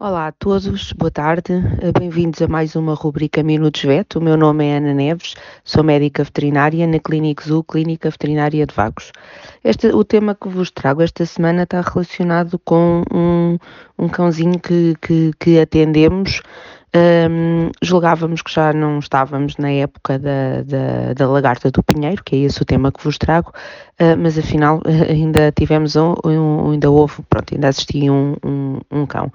Olá a todos, boa tarde, bem-vindos a mais uma rubrica Minutos VET. O meu nome é Ana Neves, sou médica veterinária na Clínica Zoo, Clínica Veterinária de Vagos. Este, o tema que vos trago esta semana está relacionado com um, um cãozinho que, que, que atendemos. Um, julgávamos que já não estávamos na época da, da, da, lagarta do Pinheiro, que é esse o tema que vos trago, uh, mas afinal ainda tivemos um, um, ainda houve, pronto, ainda assisti um, um cão.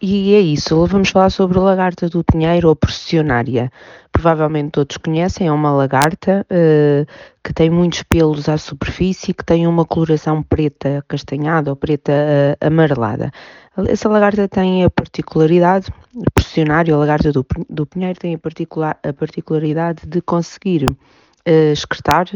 E é isso, vamos falar sobre a lagarta do Pinheiro ou processionária. Provavelmente todos conhecem, é uma lagarta uh, que tem muitos pelos à superfície, que tem uma coloração preta castanhada ou preta uh, amarelada. Essa lagarta tem a particularidade, processionária, a lagarta do, do Pinheiro, tem a, particular, a particularidade de conseguir uh, excretar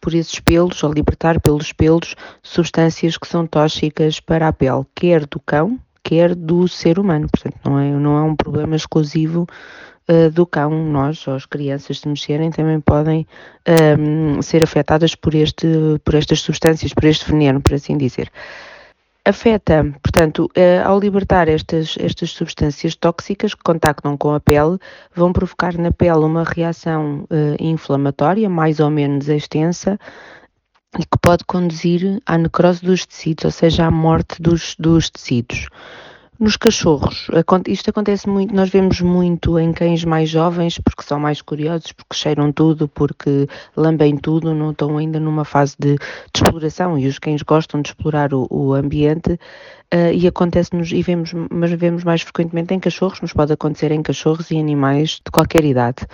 por esses pelos, ou libertar pelos pelos, substâncias que são tóxicas para a pele, quer do cão, quer do ser humano. Portanto, não é, não é um problema exclusivo uh, do cão. Nós, ou as crianças, se mexerem, também podem ehm, ser afetadas por, este, por estas substâncias, por este veneno, por assim dizer. Afeta, portanto, uh, ao libertar estas, estas substâncias tóxicas que contactam com a pele, vão provocar na pele uma reação uh, inflamatória mais ou menos extensa, e que pode conduzir à necrose dos tecidos, ou seja, à morte dos, dos tecidos. Nos cachorros, isto acontece muito, nós vemos muito em cães mais jovens, porque são mais curiosos, porque cheiram tudo, porque lambem tudo, não estão ainda numa fase de, de exploração e os cães gostam de explorar o, o ambiente uh, e acontece-nos, e vemos, mas vemos mais frequentemente em cachorros, mas pode acontecer em cachorros e animais de qualquer idade.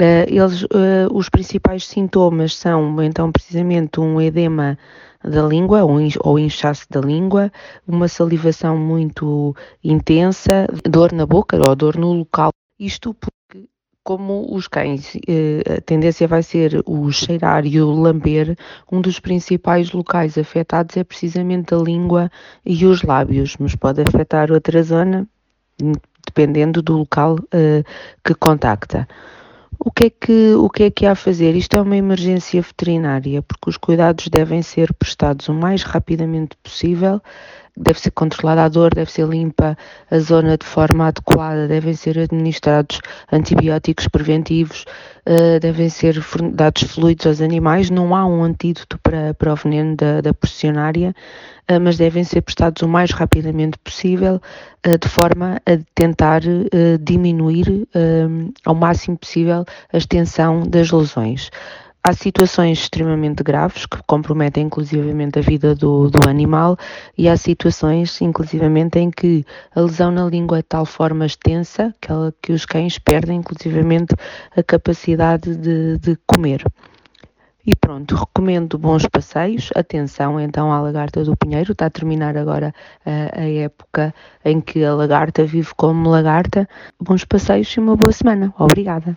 Uh, eles, uh, os principais sintomas são então precisamente um edema da língua ou inchaço da língua, uma salivação muito intensa, dor na boca ou dor no local. Isto porque, como os cães, uh, a tendência vai ser o cheirar e o lamber, um dos principais locais afetados é precisamente a língua e os lábios, mas pode afetar outra zona, dependendo do local que contacta. O que, é que, o que é que há a fazer? Isto é uma emergência veterinária, porque os cuidados devem ser prestados o mais rapidamente possível, deve ser controlada a dor, deve ser limpa a zona de forma adequada, devem ser administrados antibióticos preventivos, uh, devem ser dados fluidos aos animais. Não há um antídoto para, para o veneno da, da pressionária, uh, mas devem ser prestados o mais rapidamente possível, uh, de forma a tentar diminuir ao máximo possível a extensão das lesões. Há situações extremamente graves que comprometem inclusivamente a vida do, do animal e há situações inclusivamente em que a lesão na língua é de tal forma extensa que, ela, que os cães perdem inclusivamente a capacidade de, de comer. E pronto, recomendo bons passeios. Atenção então à lagarta do Pinheiro. Está a terminar agora a, a, época em que a lagarta vive como lagarta. Bons passeios e uma boa semana. Obrigada.